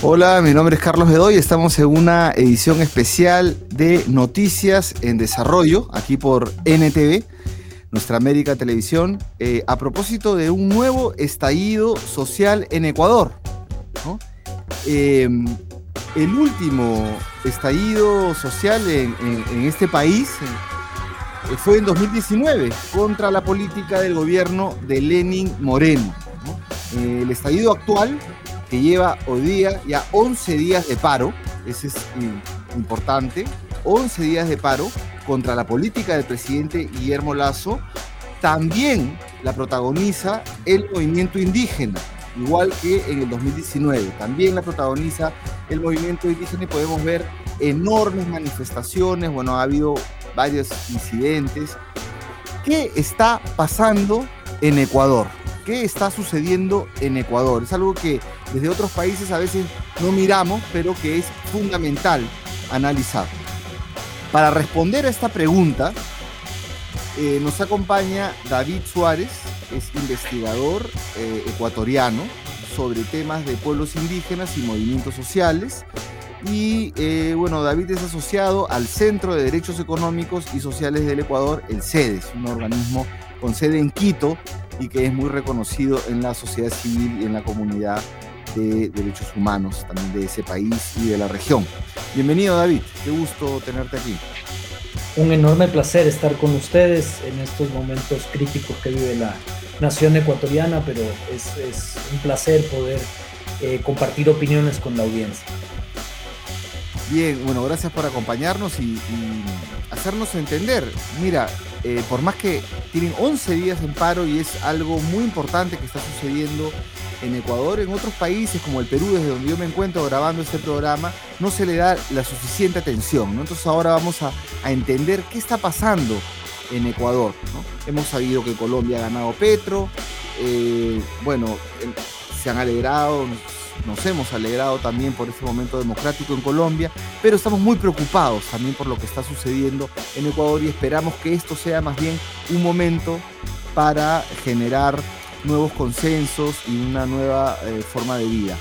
Hola, mi nombre es Carlos Bedoy. Estamos en una edición especial de Noticias en Desarrollo, aquí por NTV, nuestra América Televisión, eh, a propósito de un nuevo estallido social en Ecuador. Em, el último estallido social en, este país eh, fue en 2019 contra la política del gobierno de Lenin Moreno. el estallido actual que lleva hoy día ya 11 días de paro, ese es importante, 11 días de paro contra la política del presidente Guillermo Lazo, también la protagoniza el movimiento indígena, igual que en el 2019, también la protagoniza el movimiento indígena y podemos ver enormes manifestaciones, bueno, ha habido varios incidentes. ¿Qué está pasando en Ecuador? Qué está sucediendo en Ecuador. Es algo que desde otros países a veces no miramos, pero que es fundamental analizar. Para responder a esta pregunta, eh, nos acompaña David Suárez, es investigador eh, ecuatoriano sobre temas de pueblos indígenas y movimientos sociales. Y eh, bueno, David es asociado al Centro de Derechos Económicos y Sociales del Ecuador, el CEDES, un organismo con sede en Quito y que es muy reconocido en la sociedad civil y en la comunidad de derechos humanos también de ese país y de la región. Bienvenido David, qué gusto tenerte aquí. Un enorme placer estar con ustedes en estos momentos críticos que vive la nación ecuatoriana, pero es, un placer poder eh, compartir opiniones con la audiencia. Bien, bueno, gracias por acompañarnos y, hacernos entender. Mira, eh, por más que tienen 11 días en paro y es algo muy importante que está sucediendo en Ecuador, en otros países como el Perú, desde donde yo me encuentro grabando este programa, no se le da la suficiente atención. Entonces ahora vamos a, entender qué está pasando en Ecuador. Hemos sabido que Colombia ha ganado Petro, eh, bueno, se han alegrado, nos hemos alegrado también por este momento democrático en Colombia, pero estamos muy preocupados también por lo que está sucediendo en Ecuador y esperamos que esto sea más bien un momento para generar nuevos consensos y una nueva eh, forma de vida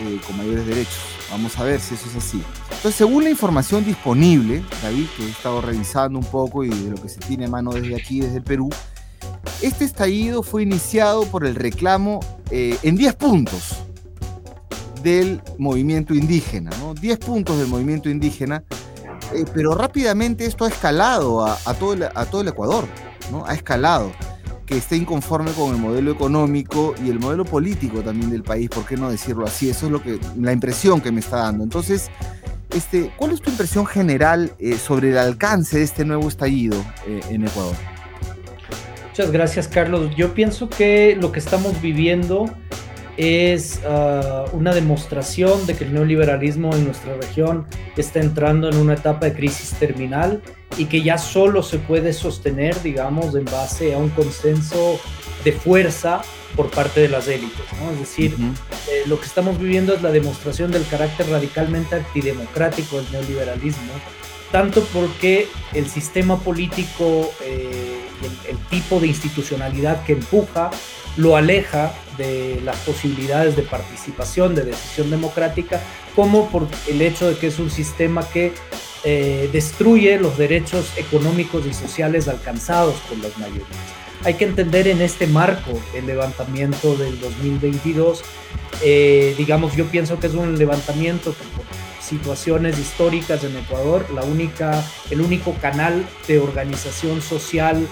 eh, con mayores derechos. Vamos a ver si eso es así. Entonces, según la información disponible, David, que he estado revisando un poco y de lo que se tiene a mano desde aquí, desde el Perú, este estallido fue iniciado por el reclamo eh, en 10 puntos del movimiento indígena, ¿no? 10 puntos del movimiento indígena, eh, pero rápidamente esto ha escalado a, todo el, Ecuador, ¿no? Ha escalado que esté inconforme con el modelo económico y el modelo político también del país, ¿por qué no decirlo así? Eso es lo que, la impresión que me está dando. Entonces, este, ¿cuál es tu impresión general eh, sobre el alcance de este nuevo estallido eh, en Ecuador? Muchas gracias, Carlos. Yo pienso que lo que estamos viviendo es ah, una demostración de que el neoliberalismo en nuestra región está entrando en una etapa de crisis terminal y que ya solo se puede sostener, digamos, en base a un consenso de fuerza por parte de las élites. Es decir, eh, lo que estamos viviendo es la demostración del carácter radicalmente antidemocrático del neoliberalismo, tanto porque el sistema político eh, y el tipo de institucionalidad que empuja lo aleja de las posibilidades de participación, de decisión democrática, como por el hecho de que es un sistema que eh, destruye los derechos económicos y sociales alcanzados por las mayorías. Hay que entender en este marco el levantamiento del 2022. Eh, digamos, yo pienso que es un levantamiento que por situaciones históricas en Ecuador, la única, el único canal de organización social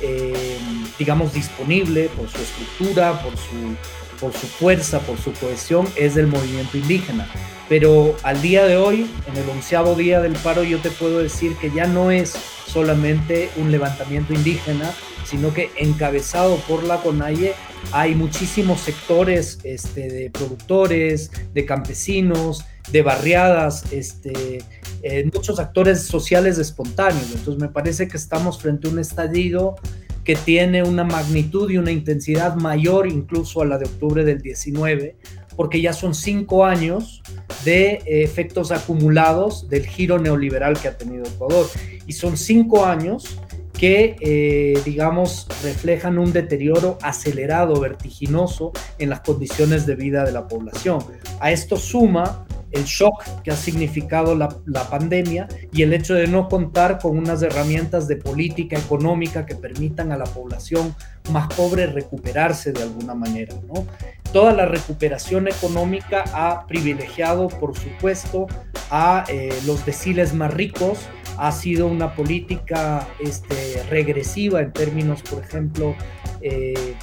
eh, digamos, disponible por su estructura, por su, por su fuerza, por su cohesión, es del movimiento indígena. Pero al día de hoy, en el onceavo día del paro, yo te puedo decir que ya no es solamente un levantamiento indígena, sino que encabezado por la CONAIE hay muchísimos sectores este, de productores, de campesinos, de barriadas, este, eh, muchos actores sociales espontáneos. Entonces me parece que estamos frente a un estallido que tiene una magnitud y una intensidad mayor incluso a la de octubre del 19, porque ya son cinco años de efectos acumulados del giro neoliberal que ha tenido Ecuador. Y son cinco años que, eh, digamos, reflejan un deterioro acelerado, vertiginoso en las condiciones de vida de la población. A esto suma el shock que ha significado la, pandemia y el hecho de no contar con unas herramientas de política económica que permitan a la población más pobre recuperarse de alguna manera. ¿no? Toda la recuperación económica ha privilegiado, por supuesto, a eh, los deciles más ricos, ha sido una política este, regresiva en términos, por ejemplo, eh,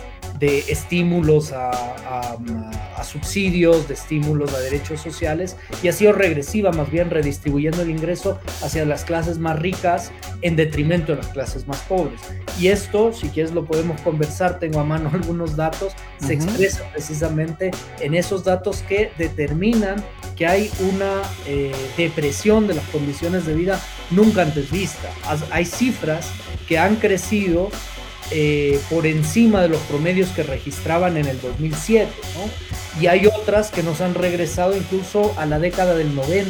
de estímulos a, subsidios, de estímulos a derechos sociales, y ha sido regresiva, más bien redistribuyendo el ingreso hacia las clases más ricas en detrimento de las clases más pobres. Y esto, si quieres, lo podemos conversar, tengo a mano algunos datos, se expresa precisamente en esos datos que determinan que hay una eh, depresión de las condiciones de vida nunca antes vista. Hay cifras que han crecido eh, por encima de los promedios que registraban en el 2007, ¿no? Y hay otras que nos han regresado incluso a la década del 90.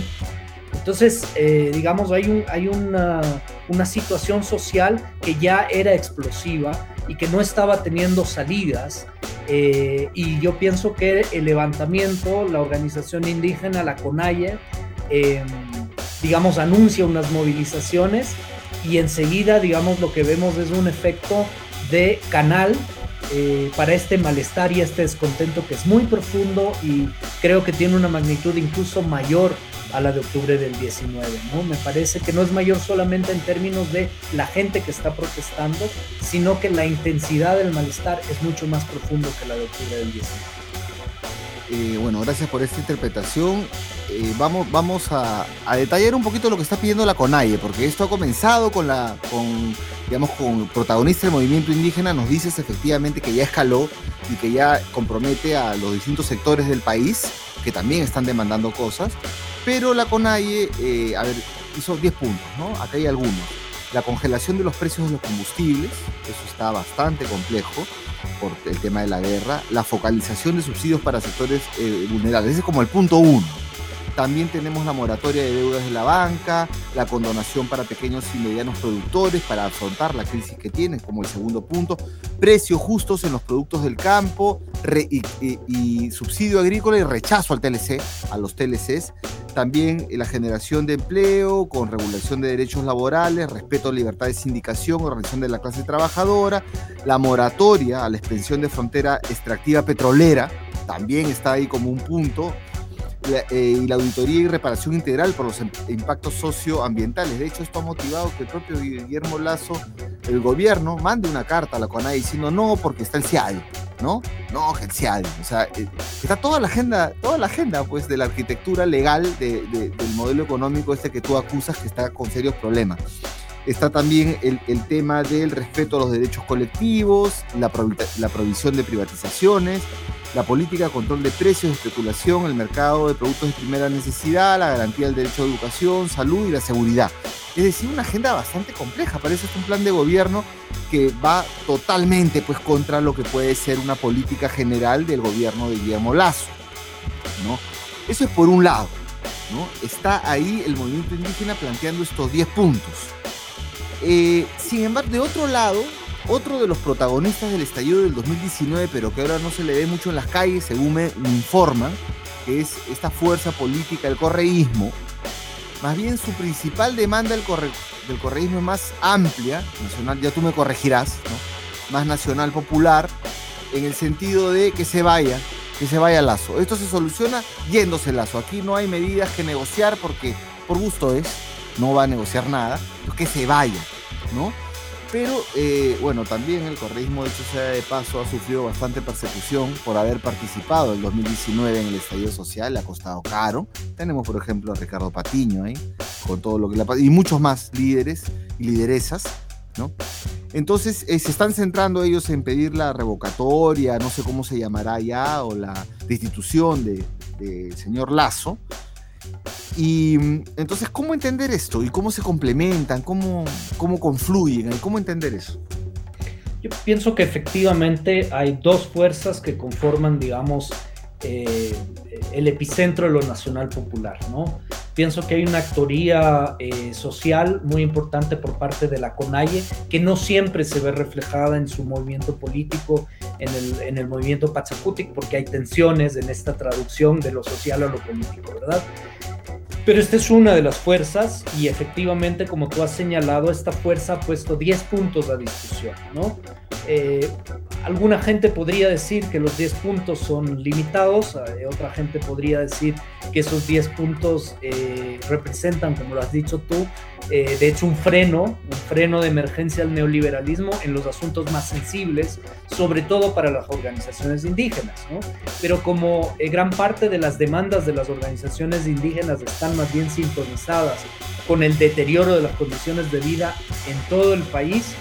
Entonces, eh, digamos, hay, un, hay una, una, situación social que ya era explosiva y que no estaba teniendo salidas. Eh, y yo pienso que el levantamiento, la organización indígena, la CONAIE, digamos, anuncia unas movilizaciones y enseguida, digamos, lo que vemos es un efecto de canal eh, para este malestar y este descontento que es muy profundo y creo que tiene una magnitud incluso mayor a la de octubre del 19, ¿no? Me parece que no es mayor solamente en términos de la gente que está protestando, sino que la intensidad del malestar es mucho más profundo que la de octubre del 19. Eh, bueno, gracias por esta interpretación. Eh, vamos, vamos a, detallar un poquito lo que está pidiendo la CONAIE, porque esto ha comenzado con la, digamos, con protagonista del movimiento indígena, nos dices efectivamente que ya escaló y que ya compromete a los distintos sectores del país, que también están demandando cosas, pero la CONAIE, eh, hizo 10 puntos, ¿no? Acá hay algunos. La congelación de los precios de los combustibles, eso está bastante complejo por el tema de la guerra. La focalización de subsidios para sectores eh, vulnerables, ese es como el punto uno también tenemos la moratoria de deudas de la banca, la condonación para pequeños y medianos productores para afrontar la crisis que tienen, como el segundo punto. Precios justos en los productos del campo y, subsidio agrícola y rechazo al TLC, a los TLCs. También la generación de empleo con regulación de derechos laborales, respeto a libertad de sindicación, organización de la clase trabajadora, la moratoria a la extensión de frontera extractiva petrolera, también está ahí como un punto eh, y la auditoría y reparación integral por los impactos socioambientales. De hecho, esto ha motivado que el propio Guillermo Lazo, el gobierno, mande una carta a la CONAI diciendo no porque está el CIAD, ¿no? No, CIAD. O sea, eh, está toda la agenda, toda la agenda pues, de la arquitectura legal del modelo económico este que tú acusas que está con serios problemas. Está también el, tema del respeto a los derechos colectivos, la, la provisión de privatizaciones, la política de control de precios, especulación, el mercado de productos de primera necesidad, la garantía del derecho a educación, salud y la seguridad. Es decir, una agenda bastante compleja. Parece que es un plan de gobierno que va totalmente pues, contra lo que puede ser una política general del gobierno de Guillermo Lazo. ¿no? Eso es por un lado. Está ahí el movimiento indígena planteando estos 10 puntos. Eh, sin embargo, de otro lado, otro de los protagonistas del estallido del 2019, pero que ahora no se le ve mucho en las calles, según me, informan, que es esta fuerza política, el correísmo, más bien su principal demanda del, correísmo es más amplia, nacional, ya tú me corregirás, más nacional popular, en el sentido de que se vaya, que se vaya Lazo. Esto se soluciona yéndose Lazo. Aquí no hay medidas que negociar porque por gusto es, no va a negociar nada, que se vaya, ¿no? Pero eh, bueno, también el correísmo, de hecho sea de paso, ha sufrido bastante persecución por haber participado en 2019 en el estallido social, le ha costado caro. Tenemos, por ejemplo, a Ricardo Patiño ahí, con todo lo que le ha y muchos más líderes y lideresas, ¿no? Entonces eh, se están centrando ellos en pedir la revocatoria, no sé cómo se llamará ya, o la destitución del de señor Lazo, y entonces, ¿cómo entender esto? ¿Y cómo se complementan? ¿Cómo, cómo confluyen? ¿Cómo entender eso? Yo pienso que efectivamente hay dos fuerzas que conforman, digamos, eh, el epicentro de lo nacional popular, ¿no? Pienso que hay una actoría eh, social muy importante por parte de la CONAIE, que no siempre se ve reflejada en su movimiento político, en el, en el movimiento Pachacutic, porque hay tensiones en esta traducción de lo social a lo político, ¿verdad? Pero esta es una de las fuerzas y efectivamente, como tú has señalado, esta fuerza ha puesto 10 puntos a discusión, ¿no? Eh, alguna gente podría decir que los 10 puntos son limitados, eh, otra gente podría decir que esos 10 puntos eh, representan, como lo has dicho tú, de hecho un freno, un freno de emergencia al neoliberalismo en los asuntos más sensibles, sobre todo para las organizaciones indígenas. ¿no? Pero como gran parte de las demandas de las organizaciones indígenas están más bien sintonizadas con el deterioro de las condiciones de vida en todo el país,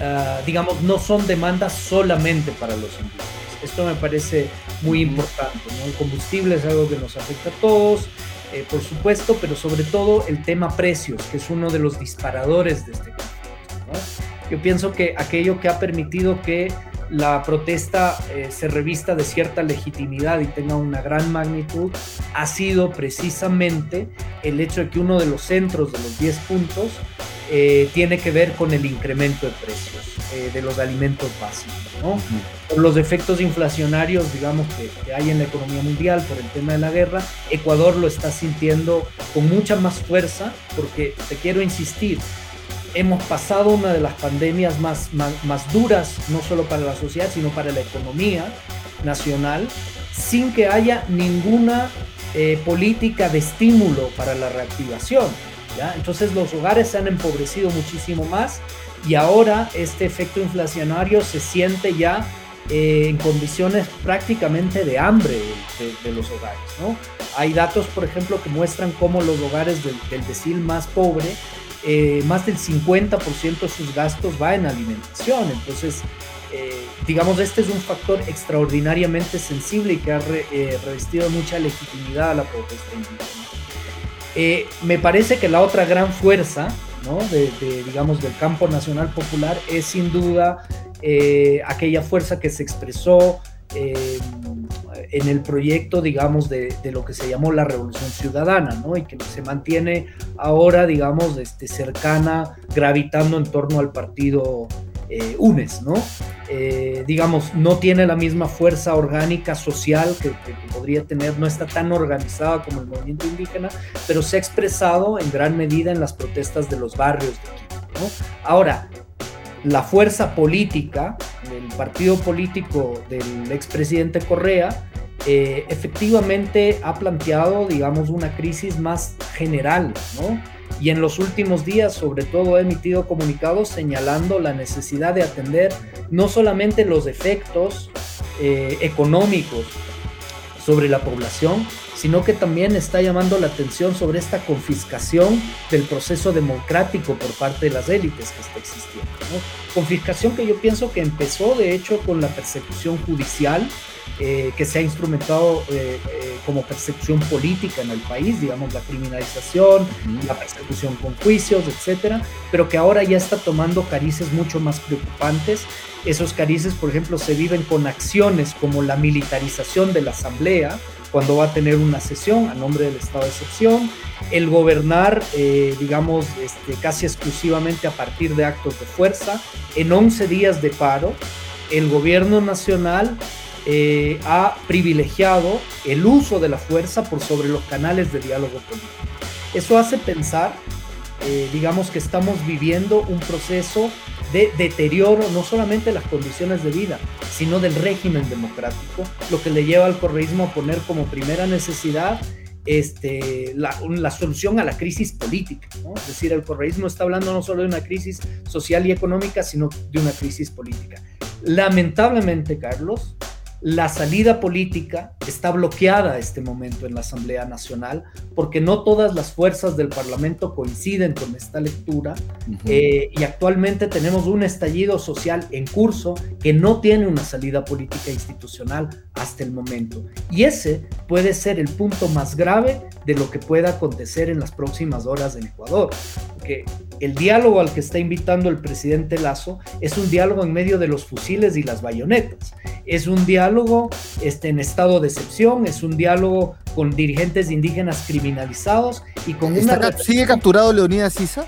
Ah, digamos, no son demandas solamente para los indígenas. Esto me parece muy importante. El combustible es algo que nos afecta a todos, eh, por supuesto, pero sobre todo el tema precios, que es uno de los disparadores de este conflicto. Yo pienso que aquello que ha permitido que la protesta eh, se revista de cierta legitimidad y tenga una gran magnitud ha sido precisamente el hecho de que uno de los centros de los 10 puntos eh, tiene que ver con el incremento de precios eh, de los alimentos básicos. ¿no? Por los efectos inflacionarios, digamos, que, hay en la economía mundial por el tema de la guerra, Ecuador lo está sintiendo con mucha más fuerza, porque te quiero insistir, hemos pasado una de las pandemias más, más, duras, no solo para la sociedad, sino para la economía nacional, sin que haya ninguna eh, política de estímulo para la reactivación. Entonces los hogares se han empobrecido muchísimo más y ahora este efecto inflacionario se siente ya eh, en condiciones prácticamente de hambre de, los hogares. ¿no? Hay datos, por ejemplo, que muestran cómo los hogares del, del decil más pobre, eh, más del 50% de sus gastos va en alimentación. Entonces, eh, digamos, este es un factor extraordinariamente sensible y que ha revestido mucha legitimidad a la protesta indígena. Eh, me parece que la otra gran fuerza, ¿no? de, digamos, del campo nacional popular es sin duda eh, aquella fuerza que se expresó eh, en el proyecto, digamos, de, lo que se llamó la Revolución Ciudadana, ¿no? Y que se mantiene ahora, digamos, este, cercana, gravitando en torno al partido eh, UNES, ¿no? Eh, digamos, no tiene la misma fuerza orgánica social que, podría tener, no está tan organizada como el movimiento indígena, pero se ha expresado en gran medida en las protestas de los barrios de Quito, ¿no? Ahora, la fuerza política, el partido político del expresidente Correa, eh, efectivamente ha planteado, digamos, una crisis más general, ¿no? Y en los últimos días sobre todo ha emitido comunicados señalando la necesidad de atender no solamente los efectos eh, económicos sobre la población, sino que también está llamando la atención sobre esta confiscación del proceso democrático por parte de las élites que está existiendo. Confiscación que yo pienso que empezó de hecho con la persecución judicial eh, que se ha instrumentado eh, como persecución política en el país, digamos, la criminalización, la persecución con juicios, etcétera, pero que ahora ya está tomando carices mucho más preocupantes. Esos carices, por ejemplo, se viven con acciones como la militarización de la Asamblea, cuando va a tener una sesión a nombre del estado de excepción, el gobernar, digamos, este, casi exclusivamente a partir de actos de fuerza, en 11 días de paro, el gobierno nacional eh, ha privilegiado el uso de la fuerza por sobre los canales de diálogo político. Eso hace pensar, eh, digamos, que estamos viviendo un proceso de deterioro no solamente de las condiciones de vida, sino del régimen democrático, lo que le lleva al correísmo a poner como primera necesidad este, la, la, solución a la crisis política. Es decir, el correísmo está hablando no solo de una crisis social y económica, sino de una crisis política. Lamentablemente, Carlos, la salida política está bloqueada a este momento en la Asamblea Nacional porque no todas las fuerzas del Parlamento coinciden con esta lectura eh, y actualmente tenemos un estallido social en curso que no tiene una salida política institucional hasta el momento. Y ese puede ser el punto más grave de lo que pueda acontecer en las próximas horas en Ecuador. Porque el diálogo al que está invitando el presidente Lazo es un diálogo en medio de los fusiles y las bayonetas. Es un diálogo este, en estado de excepción, es un diálogo con dirigentes indígenas criminalizados Y con ¿Sigue capturado Leonidas Isa?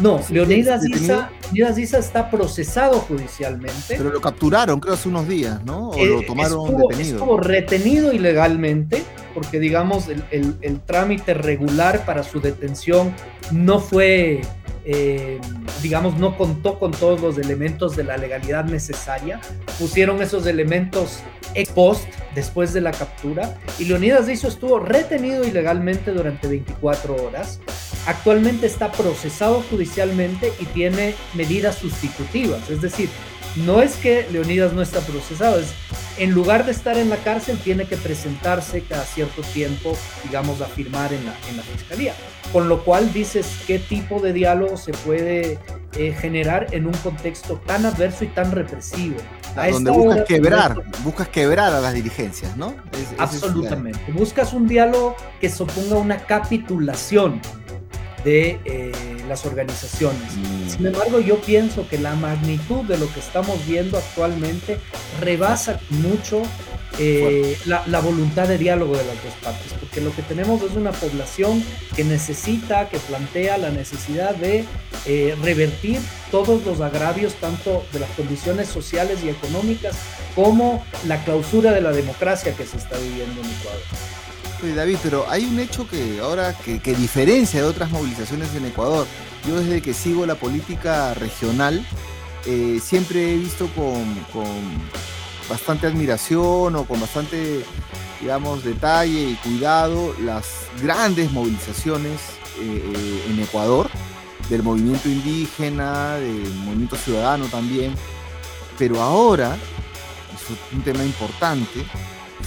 No, Leonidas Isa, Leonidas está procesado judicialmente. Pero lo capturaron, creo, hace unos días, ¿no? O lo eh, tomaron detenido. Estuvo retenido ilegalmente, porque digamos, el, trámite regular para su detención no fue eh, digamos, no contó con todos los elementos de la legalidad necesaria. Pusieron esos elementos ex post, después de la captura, y Leonidas Dizo estuvo retenido ilegalmente durante 24 horas. Actualmente está procesado judicialmente y tiene medidas sustitutivas, es decir, no es que Leonidas no está procesado, es en lugar de estar en la cárcel tiene que presentarse cada cierto tiempo, digamos, a firmar en la, en la fiscalía. Con lo cual dices qué tipo de diálogo se puede eh, generar en un contexto tan adverso y tan represivo. A donde buscas quebrar, buscas quebrar a las dirigencias, ¿no? absolutamente. Buscas un diálogo que suponga una capitulación de eh, las organizaciones. Mm. Sin embargo, yo pienso que la magnitud de lo que estamos viendo actualmente rebasa mucho eh, la, voluntad de diálogo de las dos partes, porque lo que tenemos es una población que necesita, que plantea la necesidad de eh, revertir todos los agravios, tanto de las condiciones sociales y económicas, como la clausura de la democracia que se está viviendo en Ecuador. David, pero hay un hecho que ahora que, diferencia de otras movilizaciones en Ecuador. Yo desde que sigo la política regional, eh, siempre he visto con, bastante admiración o con bastante, digamos, detalle y cuidado las grandes movilizaciones eh, eh, en Ecuador, del movimiento indígena, del movimiento ciudadano también. Pero ahora, es un tema importante,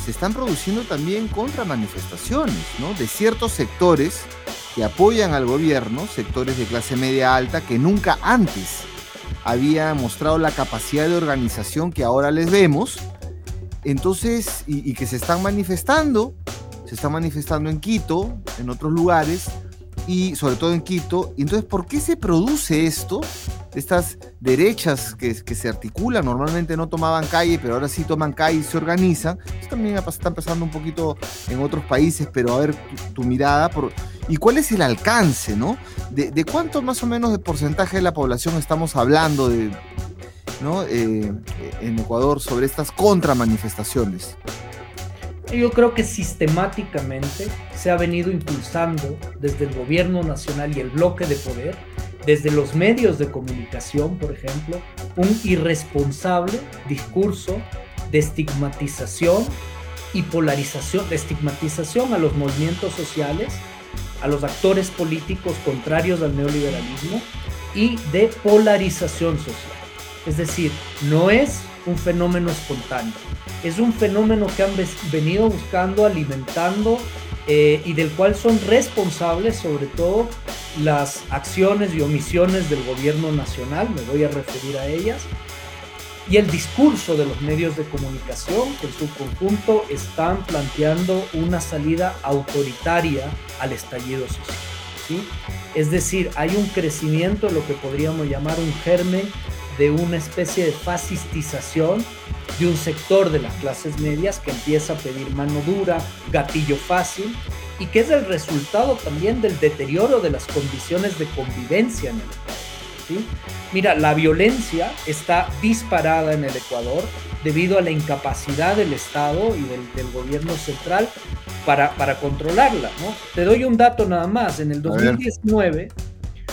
se están produciendo también contramanifestaciones ¿no? de ciertos sectores que apoyan al gobierno, sectores de clase media alta que nunca antes habían mostrado la capacidad de organización que ahora les vemos, entonces, y, y que se están manifestando, se están manifestando en Quito, en otros lugares, y sobre todo en Quito. Entonces, ¿por qué se produce esto? Estas derechas que, se articulan, normalmente no tomaban calle, pero ahora sí toman calle y se organizan. Esto también está empezando un poquito en otros países, pero a ver tu, mirada. ¿Y cuál es el alcance, no? De, cuánto más o menos de porcentaje de la población estamos hablando de, ¿no? Eh, en Ecuador sobre estas contramanifestaciones? Yo creo que sistemáticamente se ha venido impulsando desde el gobierno nacional y el bloque de poder, desde los medios de comunicación, por ejemplo, un irresponsable discurso de estigmatización y polarización, de estigmatización a los movimientos sociales, a los actores políticos contrarios al neoliberalismo y de polarización social. Es decir, no es un fenómeno espontáneo, es un fenómeno que han venido buscando, alimentando eh, y del cual son responsables sobre todo las acciones y omisiones del gobierno nacional, me voy a referir a ellas, y el discurso de los medios de comunicación que en su conjunto están planteando una salida autoritaria al estallido social. ¿sí? Es decir, hay un crecimiento, lo que podríamos llamar un germen de una especie de fascistización de un sector de las clases medias que empieza a pedir mano dura, gatillo fácil, y que es el resultado también del deterioro de las condiciones de convivencia en el Ecuador. ¿sí? Mira, la violencia está disparada en el Ecuador debido a la incapacidad del Estado y del, gobierno central para, para controlarla. ¿no? Te doy un dato nada más. En el 2019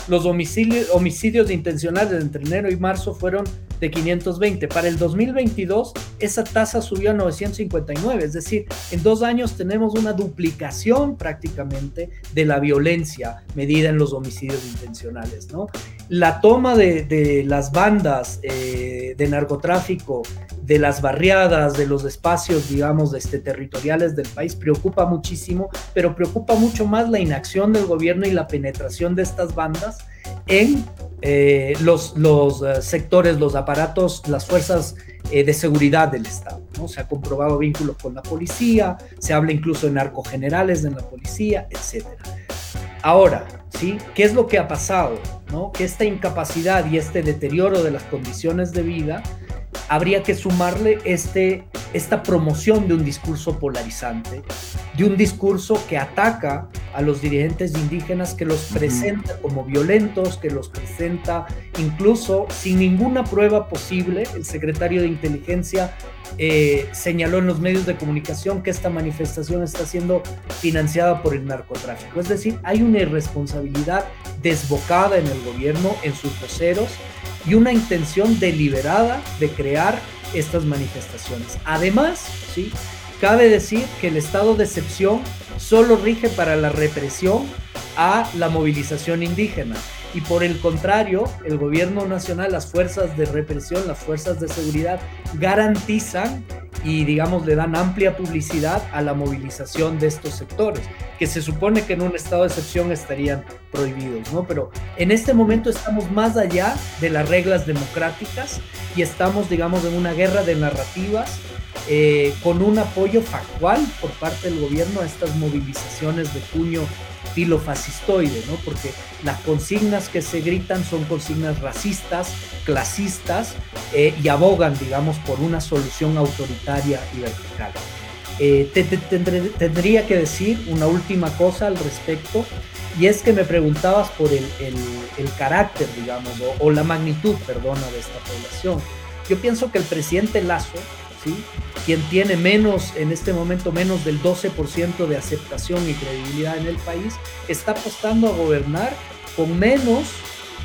los homicidios, homicidios intencionales entre enero y marzo fueron de 520. Para el 2022 esa tasa subió a 959, es decir, en dos años tenemos una duplicación prácticamente de la violencia medida en los homicidios intencionales. ¿no? La toma de, las bandas eh, de narcotráfico, de las barriadas, de los espacios, digamos, este, territoriales del país preocupa muchísimo, pero preocupa mucho más la inacción del gobierno y la penetración de estas bandas en eh, los, los eh, sectores, los aparatos, las fuerzas eh, de seguridad del Estado. ¿no? Se ha comprobado vínculos con la policía, se habla incluso de narcogenerales en la policía, etc. Ahora, ¿sí? ¿qué es lo que ha pasado? ¿no? Que esta incapacidad y este deterioro de las condiciones de vida habría que sumarle este, esta promoción de un discurso polarizante, de un discurso que ataca a los dirigentes indígenas que los presenta como violentos, que los presenta incluso sin ninguna prueba posible. El secretario de Inteligencia eh, señaló en los medios de comunicación que esta manifestación está siendo financiada por el narcotráfico. Es decir, hay una irresponsabilidad desbocada en el gobierno, en sus voceros, y una intención deliberada de crear estas manifestaciones. Además, ¿sí? cabe decir que el estado de excepción solo rige para la represión a la movilización indígena. Y por el contrario, el gobierno nacional, las fuerzas de represión, las fuerzas de seguridad garantizan y digamos le dan amplia publicidad a la movilización de estos sectores, que se supone que en un estado de excepción estarían prohibidos, ¿no? Pero en este momento estamos más allá de las reglas democráticas y estamos, digamos, en una guerra de narrativas eh, con un apoyo factual por parte del gobierno a estas movilizaciones de junio fascistoide, ¿no? Porque las consignas que se gritan son consignas racistas, clasistas eh, y abogan, digamos, por una solución autoritaria y vertical. Eh, tendría que decir una última cosa al respecto, y es que me preguntabas por el, el, carácter, digamos, o, o, la magnitud, perdona, de esta población. Yo pienso que el presidente Lazo, ¿sí? quien tiene menos, en este momento, menos del 12% de aceptación y credibilidad en el país, está apostando a gobernar con menos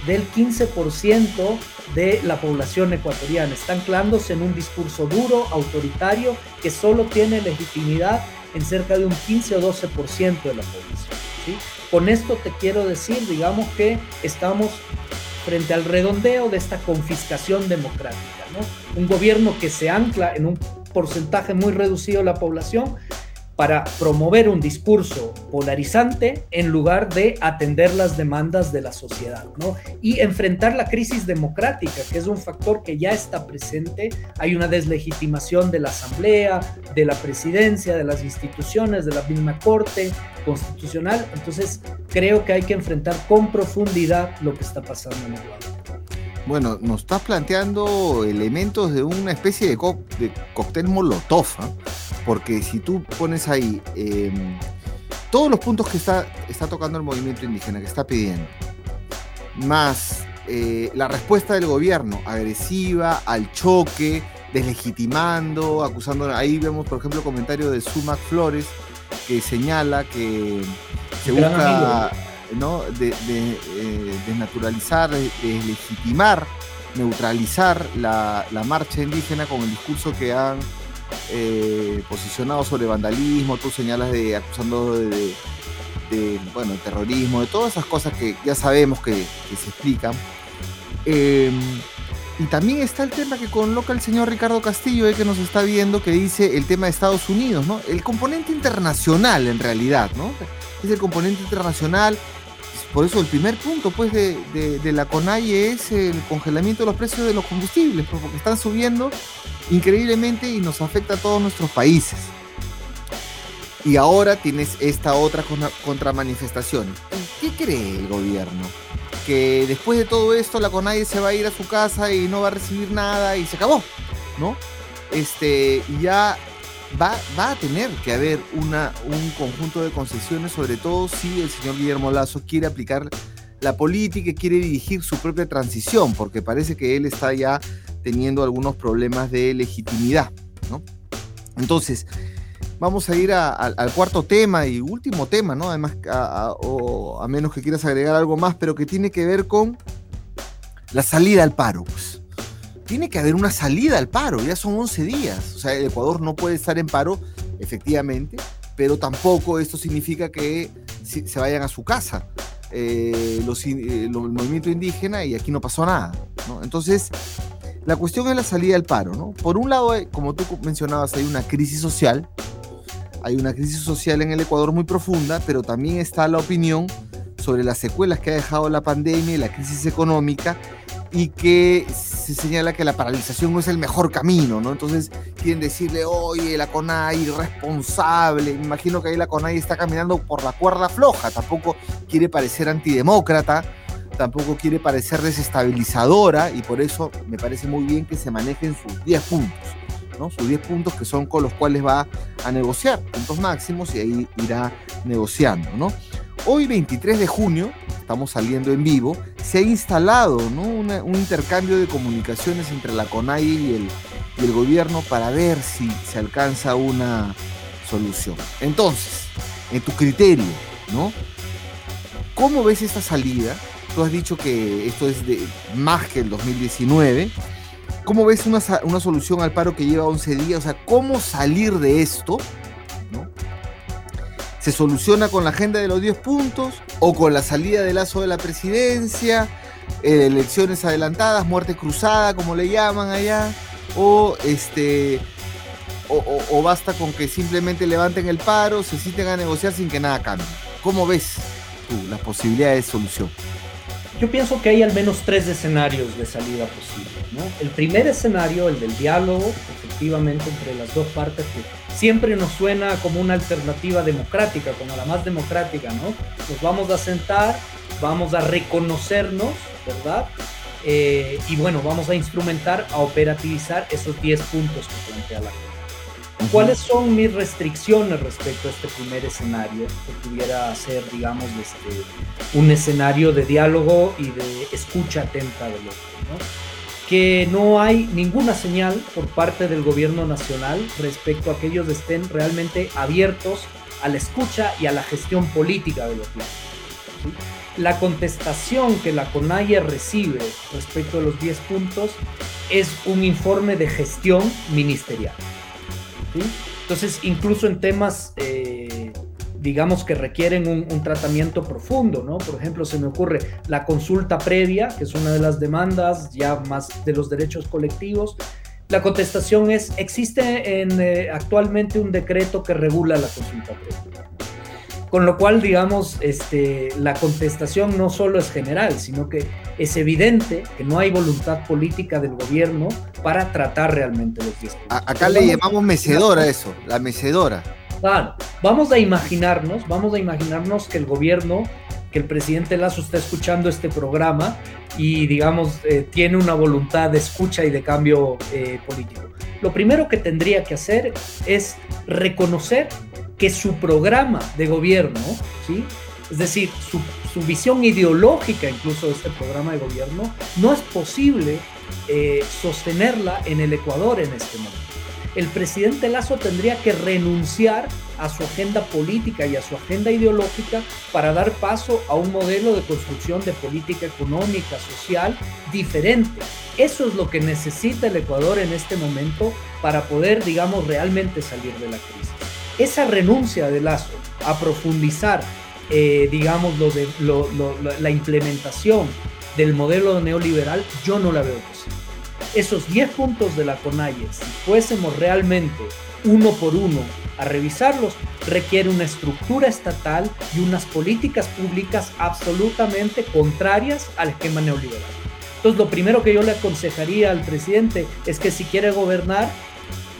del 15% de la población ecuatoriana. Está anclándose en un discurso duro, autoritario, que solo tiene legitimidad en cerca de un 15 o 12% de la población. ¿sí? Con esto te quiero decir, digamos que estamos frente al redondeo de esta confiscación democrática. ¿no? Un gobierno que se ancla en un porcentaje muy reducido de la población para promover un discurso polarizante en lugar de atender las demandas de la sociedad, ¿no? Y enfrentar la crisis democrática, que es un factor que ya está presente. Hay una deslegitimación de la Asamblea, de la Presidencia, de las instituciones, de la misma Corte Constitucional. Entonces, creo que hay que enfrentar con profundidad lo que está pasando en Ecuador. Bueno, nos estás planteando elementos de una especie de, de cóctel molotov, ¿ah? porque si tú pones ahí em, todos los puntos que está, está tocando el movimiento indígena, que está pidiendo, más eh, la respuesta del gobierno agresiva al choque, deslegitimando, acusando, ahí vemos por ejemplo el comentario de Sumac Flores, que señala que se busca ¿no? de, eh, desnaturalizar, legitimar, neutralizar la, marcha indígena con el discurso que han eh, posicionado sobre vandalismo, tú señalas de acusando de, bueno, terrorismo, de todas esas cosas que ya sabemos que, se explican. Em, y también está el tema que coloca el señor Ricardo Castillo, eh, que nos está viendo, que dice el tema de Estados Unidos, ¿no? El componente internacional, en realidad, ¿no? Es el componente internacional por eso el primer punto pues, de, la CONAI es el congelamiento de los precios de los combustibles, pues, porque están subiendo increíblemente y nos afecta a todos nuestros países. Y ahora tienes esta otra contramanifestación. ¿Qué cree el gobierno? Que después de todo esto la CONAI se va a ir a su casa y no va a recibir nada y se acabó, ¿no? Este, ya va, a tener que haber una, un conjunto de concesiones, sobre todo si el señor Guillermo Lazo quiere aplicar la política quiere dirigir su propia transición, porque parece que él está ya teniendo algunos problemas de legitimidad. ¿no? Entonces, vamos a ir al cuarto tema y último tema, ¿no? Además, o a menos que quieras agregar algo más, pero que tiene que ver con la salida al paro. Pues tiene que haber una salida al paro, ya son 11 días, o sea, el Ecuador no puede estar en paro, efectivamente, pero tampoco esto significa que se vayan a su casa eh, eh, el movimiento indígena y aquí no pasó nada. Entonces, la cuestión es la salida al paro, ¿no? Por un lado, eh, como tú mencionabas, hay una crisis social, hay una crisis social en el Ecuador muy profunda, pero también está la opinión sobre las secuelas que ha dejado la pandemia y la crisis económica y que se señala que la paralización no es el mejor camino, ¿no? Entonces quieren decirle, oye, la CONAI irresponsable, me imagino que ahí la CONAI está caminando por la cuerda floja, tampoco quiere parecer antidemócrata, tampoco quiere parecer desestabilizadora y por eso me parece muy bien que se manejen sus 10 puntos, ¿no? Sus 10 puntos que son con los cuales va a negociar, puntos máximos y ahí irá negociando, ¿no? Hoy, 23 de junio, estamos saliendo en vivo, se ha instalado un intercambio de comunicaciones entre la CONAI y el, gobierno para ver si se alcanza una solución. Entonces, en tu criterio, ¿no? ¿Cómo ves esta salida? Tú has dicho que esto es de más que el 2019. ¿Cómo ves una, una solución al paro que lleva 11 días? O sea, ¿cómo salir de esto? ¿Se soluciona con la agenda de los 10 puntos o con la salida del lazo de la presidencia, eh, elecciones adelantadas, muerte cruzada, como le llaman allá? O este o, basta con que simplemente levanten el paro, se sienten a negociar sin que nada cambie. ¿Cómo ves tú las posibilidades de solución? Yo pienso que hay al menos tres escenarios de salida posible. El primer escenario, el del diálogo, efectivamente, entre las dos partes, que siempre nos suena como una alternativa democrática, como la más democrática, ¿no? Nos vamos a sentar, vamos a reconocernos, ¿verdad? Eh, y bueno, vamos a instrumentar, a operativizar esos 10 puntos que plantea la ¿Cuáles son mis restricciones respecto a este primer escenario que pudiera ser, digamos, este, un escenario de diálogo y de escucha atenta del otro? Que no hay ninguna señal por parte del gobierno nacional respecto a que ellos estén realmente abiertos a la escucha y a la gestión política de los planes. La contestación que la CONAIE recibe respecto a los 10 puntos es un informe de gestión ministerial. Entonces, incluso en temas, eh, digamos, que requieren un, tratamiento profundo, ¿no? Por ejemplo, se me ocurre la consulta previa, que es una de las demandas ya más de los derechos colectivos. La contestación es, existe en, eh, actualmente un decreto que regula la consulta previa. Con lo cual, digamos, este, la contestación no solo es general, sino que es evidente que no hay voluntad política del gobierno para tratar realmente los discursos. Acá le llamamos mecedora eso, la mecedora. Vamos a imaginarnos, vamos a imaginarnos que el gobierno, que el presidente Lazo está escuchando este programa y, digamos, eh, tiene una voluntad de escucha y de cambio eh, político. Lo primero que tendría que hacer es reconocer que su programa de gobierno, ¿sí? es decir, su, visión ideológica incluso de este programa de gobierno, no es posible eh, sostenerla en el Ecuador en este momento. El presidente Lazo tendría que renunciar a su agenda política y a su agenda ideológica para dar paso a un modelo de construcción de política económica, social, diferente. Eso es lo que necesita el Ecuador en este momento para poder, digamos, realmente salir de la crisis esa renuncia de Lazo a profundizar, eh, digamos, la implementación del modelo neoliberal, yo no la veo posible. Esos 10 puntos de la CONAIE, si fuésemos realmente uno por uno a revisarlos, requiere una estructura estatal y unas políticas públicas absolutamente contrarias al esquema neoliberal. Entonces, lo primero que yo le aconsejaría al presidente es que si quiere gobernar,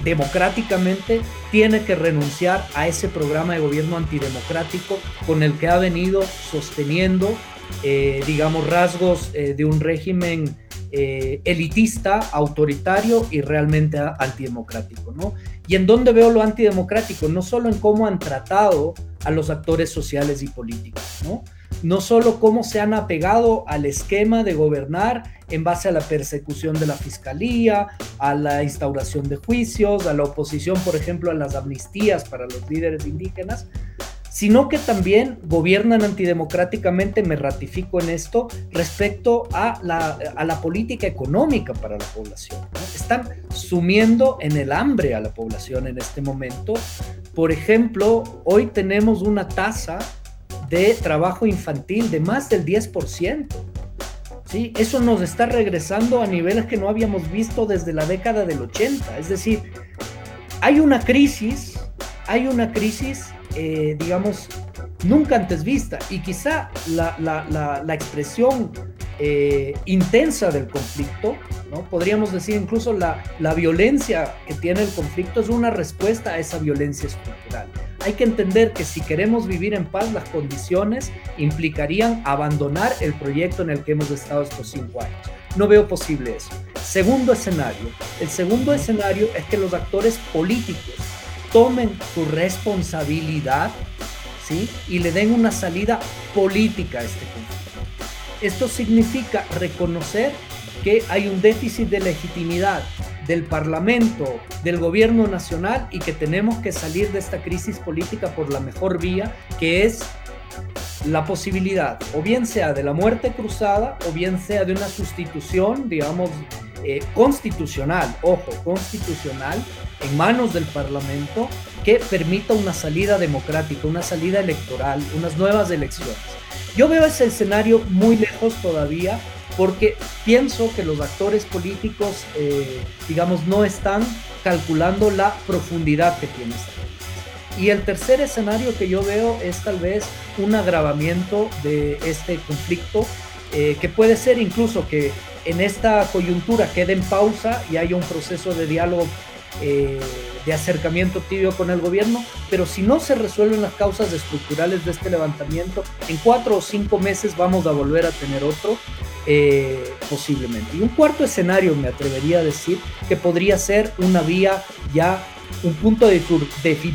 democráticamente tiene que renunciar a ese programa de gobierno antidemocrático con el que ha venido sosteniendo, eh, digamos, rasgos eh, de un régimen eh, elitista, autoritario y realmente antidemocrático, ¿no? Y en dónde veo lo antidemocrático, no solo en cómo han tratado a los actores sociales y políticos, ¿no? no solo cómo se han apegado al esquema de gobernar en base a la persecución de la fiscalía, a la instauración de juicios, a la oposición, por ejemplo, a las amnistías para los líderes indígenas, sino que también gobiernan antidemocráticamente, me ratifico en esto, respecto a la, política económica para la población. Están sumiendo en el hambre a la población en este momento. Por ejemplo, hoy tenemos una tasa de trabajo infantil de más del 10%. ¿sí? Eso nos está regresando a niveles que no habíamos visto desde la década del 80. Es decir, hay una crisis, hay una crisis, eh, digamos, nunca antes vista. Y quizá la, la expresión eh, intensa del conflicto, ¿no? Podríamos decir incluso la, la violencia que tiene el conflicto es una respuesta a esa violencia estructural. Hay que entender que si queremos vivir en paz, las condiciones implicarían abandonar el proyecto en el que hemos estado estos cinco años. No veo posible eso. Segundo escenario. El segundo escenario es que los actores políticos tomen su responsabilidad ¿sí? y le den una salida política a este conflicto. Esto significa reconocer que hay un déficit de legitimidad del Parlamento, del gobierno nacional y que tenemos que salir de esta crisis política por la mejor vía, que es la posibilidad, o bien sea de la muerte cruzada, o bien sea de una sustitución, digamos, eh, constitucional, ojo, constitucional, en manos del Parlamento, que permita una salida democrática, una salida electoral, unas nuevas elecciones. Yo veo ese escenario muy lejos todavía porque pienso que los actores políticos, eh, digamos, no están calculando la profundidad que tiene esta crisis. Y el tercer escenario que yo veo es tal vez un agravamiento de este conflicto, eh, que puede ser incluso que en esta coyuntura quede en pausa y haya un proceso de diálogo eh, de acercamiento tibio con el gobierno, pero si no se resuelven las causas estructurales de este levantamiento, en cuatro o cinco meses vamos a volver a tener otro, eh, posiblemente. Y un cuarto escenario, me atrevería a decir, que podría ser una vía ya, un punto de,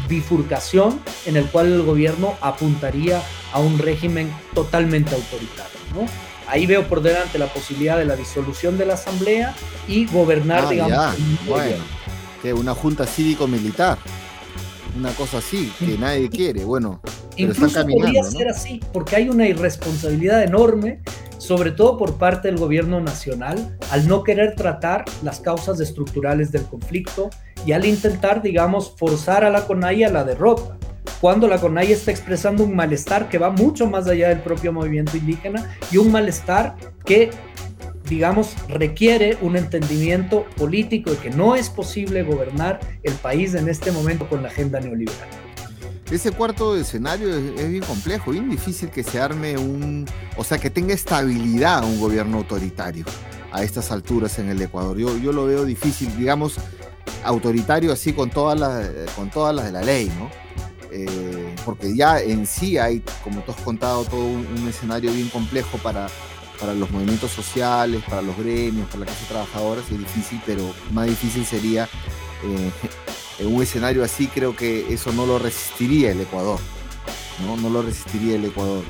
bifurcación en el cual el gobierno apuntaría a un régimen totalmente autoritario. ¿no? Ahí veo por delante la posibilidad de la disolución de la asamblea y gobernar, Ah, digamos, Bueno, que una junta cívico-militar. Una cosa así, que nadie quiere. Bueno, pero están Incluso podría ¿no? ser así, porque hay una irresponsabilidad enorme, sobre todo por parte del gobierno nacional, al no querer tratar las causas estructurales del conflicto y al intentar, digamos, forzar a la CONAI a la derrota, cuando la CONAI está expresando un malestar que va mucho más allá del propio movimiento indígena y un malestar que digamos, requiere un entendimiento político de que no es posible gobernar el país en este momento con la agenda neoliberal. Ese cuarto escenario es, es bien complejo, bien difícil que se arme un, o sea, que tenga estabilidad un gobierno autoritario a estas alturas en el Ecuador. Yo, yo lo veo difícil, digamos, autoritario así con todas las, con todas las de la ley, ¿no? Eh, porque ya en sí hay, como tú has contado, todo un, un escenario bien complejo para, para los movimientos sociales, para los gremios, para la clase trabajadora, es difícil, pero más difícil sería eh, en un escenario así, creo que eso no lo resistiría el Ecuador, no, no lo resistiría el Ecuador.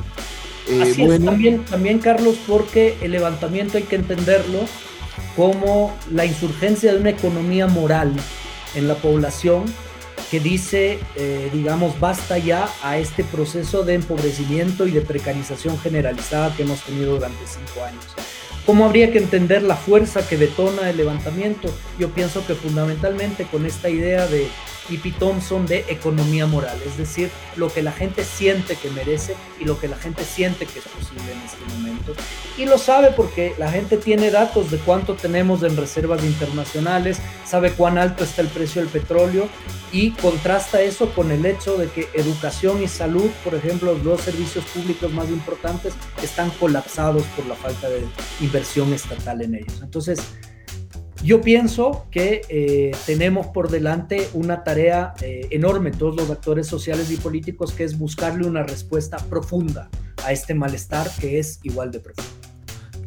Eh, Así es, también, también, Carlos, porque el levantamiento hay que entenderlo como la insurgencia de una economía moral en la población que dice, eh, digamos, basta ya a este proceso de empobrecimiento y de precarización generalizada que hemos tenido durante cinco años. ¿Cómo habría que entender la fuerza que detona el levantamiento? Yo pienso que fundamentalmente con esta idea de E.P. Thompson de economía moral, es decir, lo que la gente siente que merece y lo que la gente siente que es posible en este momento. Y lo sabe porque la gente tiene datos de cuánto tenemos en reservas internacionales, sabe cuán alto está el precio del petróleo y contrasta eso con el hecho de que educación y salud, por ejemplo, los dos servicios públicos más importantes, están colapsados por la falta de inversión estatal en ellos. Entonces, yo pienso que eh, tenemos por delante una tarea eh, enorme, todos los actores sociales y políticos, que es buscarle una respuesta profunda a este malestar que es igual de profundo.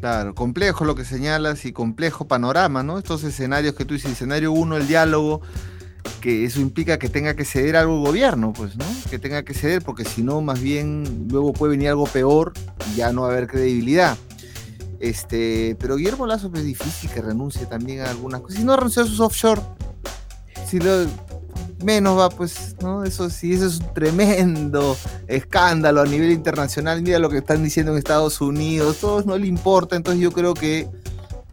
Claro, complejo lo que señalas y complejo panorama, ¿no? Estos escenarios que tú dices, escenario uno, el diálogo, que eso implica que tenga que ceder algo el gobierno, pues, ¿no? Que tenga que ceder, porque si no, más bien luego puede venir algo peor y ya no va a haber credibilidad. Este, pero Guillermo Lazo es difícil que renuncie también a algunas cosas. Si no renunció a sus offshore, si lo, menos va, pues, ¿no? Eso sí, eso es un tremendo escándalo a nivel internacional. Mira lo que están diciendo en Estados Unidos, todos no le importa. Entonces yo creo que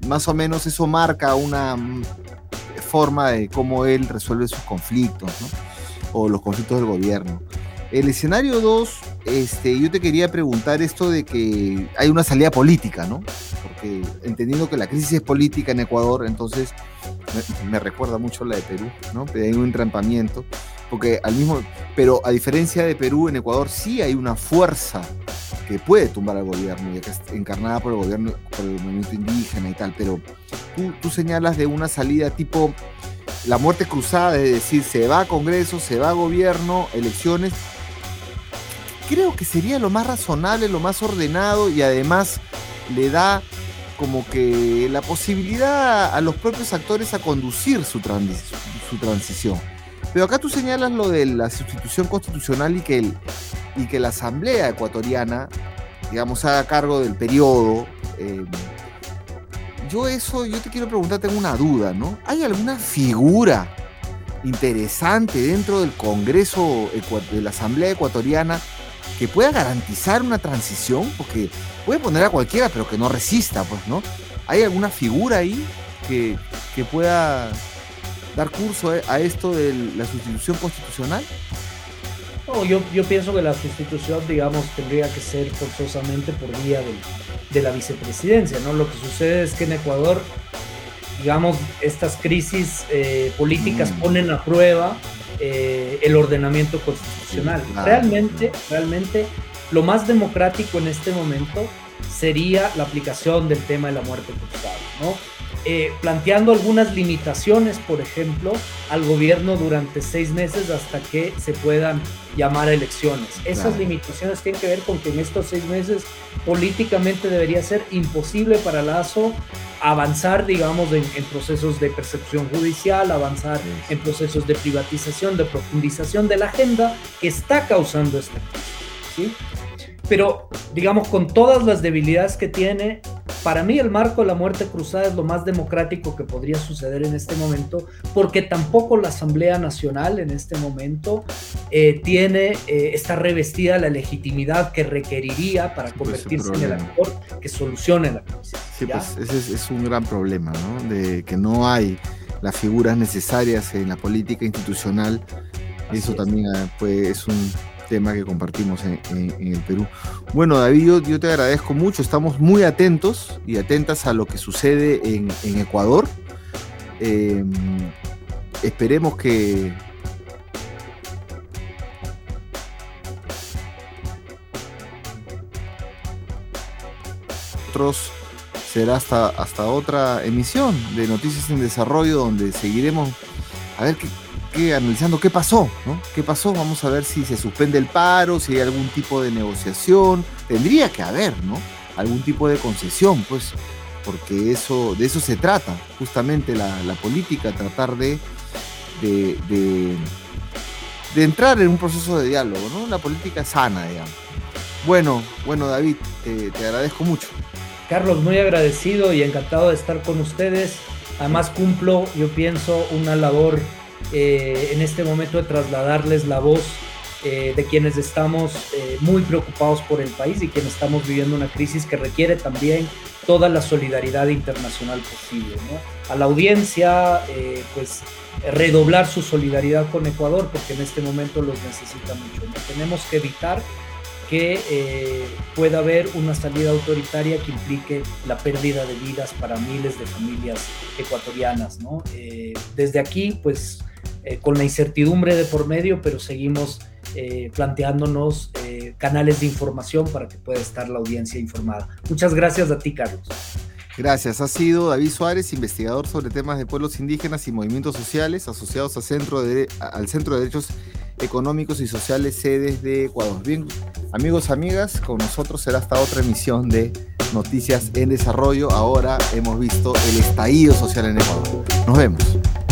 más o menos eso marca una mm, forma de cómo él resuelve sus conflictos, ¿no? O los conflictos del gobierno. El escenario 2, este, yo te quería preguntar esto de que hay una salida política, ¿no? Porque entendiendo que la crisis es política en Ecuador, entonces me, recuerda mucho la de Perú, ¿no? Pero hay un entrampamiento, porque al mismo, pero a diferencia de Perú, en Ecuador sí hay una fuerza que puede tumbar al gobierno, encarnada por el gobierno, por el movimiento indígena y tal, pero tú, tú señalas de una salida tipo la muerte cruzada, es decir, se va a Congreso, se va a gobierno, elecciones, creo que sería lo más razonable, lo más ordenado y además le da como que la posibilidad a los propios actores a conducir su, transi su transición. Pero acá tú señalas lo de la sustitución constitucional y que el, y que la Asamblea Ecuatoriana, digamos, haga cargo del periodo. Eh, yo eso, yo te quiero preguntar, tengo una duda, ¿no? ¿Hay alguna figura interesante dentro del Congreso de la Asamblea Ecuatoriana que pueda garantizar una transición? Porque puede poner a cualquiera, pero que no resista, pues, ¿no? ¿Hay alguna figura ahí que, que pueda dar curso a esto de la sustitución constitucional? No, yo, yo pienso que la sustitución, digamos, tendría que ser forzosamente por vía de, la vicepresidencia, ¿no? Lo que sucede es que en Ecuador, digamos, estas crisis eh, políticas mm. ponen a prueba eh, el ordenamiento constitucional. Realmente, realmente, lo más democrático en este momento sería la aplicación del tema de la muerte cruzada, ¿no? Eh, planteando algunas limitaciones, por ejemplo, al gobierno durante seis meses hasta que se puedan llamar a elecciones. Esas limitaciones tienen que ver con que en estos seis meses políticamente debería ser imposible para Lazo avanzar, digamos, en, procesos de percepción judicial, avanzar en procesos de privatización, de profundización de la agenda que está causando esta crisis. ¿sí? Pero, digamos, con todas las debilidades que tiene, para mí el marco de la muerte cruzada es lo más democrático que podría suceder en este momento, porque tampoco la Asamblea Nacional en este momento eh, tiene, eh, está revestida la legitimidad que requeriría para convertirse en el actor que solucione la crisis. Sí, pues ese es, un gran problema, ¿no? De que no hay las figuras necesarias en la política institucional. Eso también ah, pues, es un tema que compartimos en, el Perú. Bueno, David, yo, te agradezco mucho. Estamos muy atentos y atentas a lo que sucede en, Ecuador. Em, esperemos que será hasta, hasta otra emisión de Noticias en Desarrollo donde seguiremos a ver qué, analizando qué pasó, ¿no? ¿Qué pasó? Vamos a ver si se suspende el paro, si hay algún tipo de negociación. Tendría que haber, ¿no? Algún tipo de concesión, pues, porque eso, de eso se trata, justamente la, política, tratar de, de, entrar en un proceso de diálogo, ¿no? La política sana, digamos. Bueno, bueno, David, te agradezco mucho. Carlos, muy agradecido y encantado de estar con ustedes. Además cumplo, yo pienso, una labor eh, en este momento de trasladarles la voz eh, de quienes estamos eh, muy preocupados por el país y quienes estamos viviendo una crisis que requiere también toda la solidaridad internacional posible. A la audiencia, pues redoblar su solidaridad con Ecuador porque en este momento los necesita mucho. Tenemos que evitar que eh, pueda haber una salida autoritaria que implique la pérdida de vidas para miles de familias ecuatorianas. ¿no? Eh, desde aquí, pues eh, con la incertidumbre de por medio, pero seguimos planteándonos canales de información para que pueda estar la audiencia informada. Muchas gracias a ti, Carlos. Gracias. Ha sido David Suárez, investigador sobre temas de pueblos indígenas y movimientos sociales asociados al Centro de, Derechos Económicos y Sociales sedes de Ecuador. Bien, amigos, amigas, con nosotros será esta otra emisión de Noticias en Desarrollo. Ahora hemos visto el estallido social en Ecuador. Nos vemos.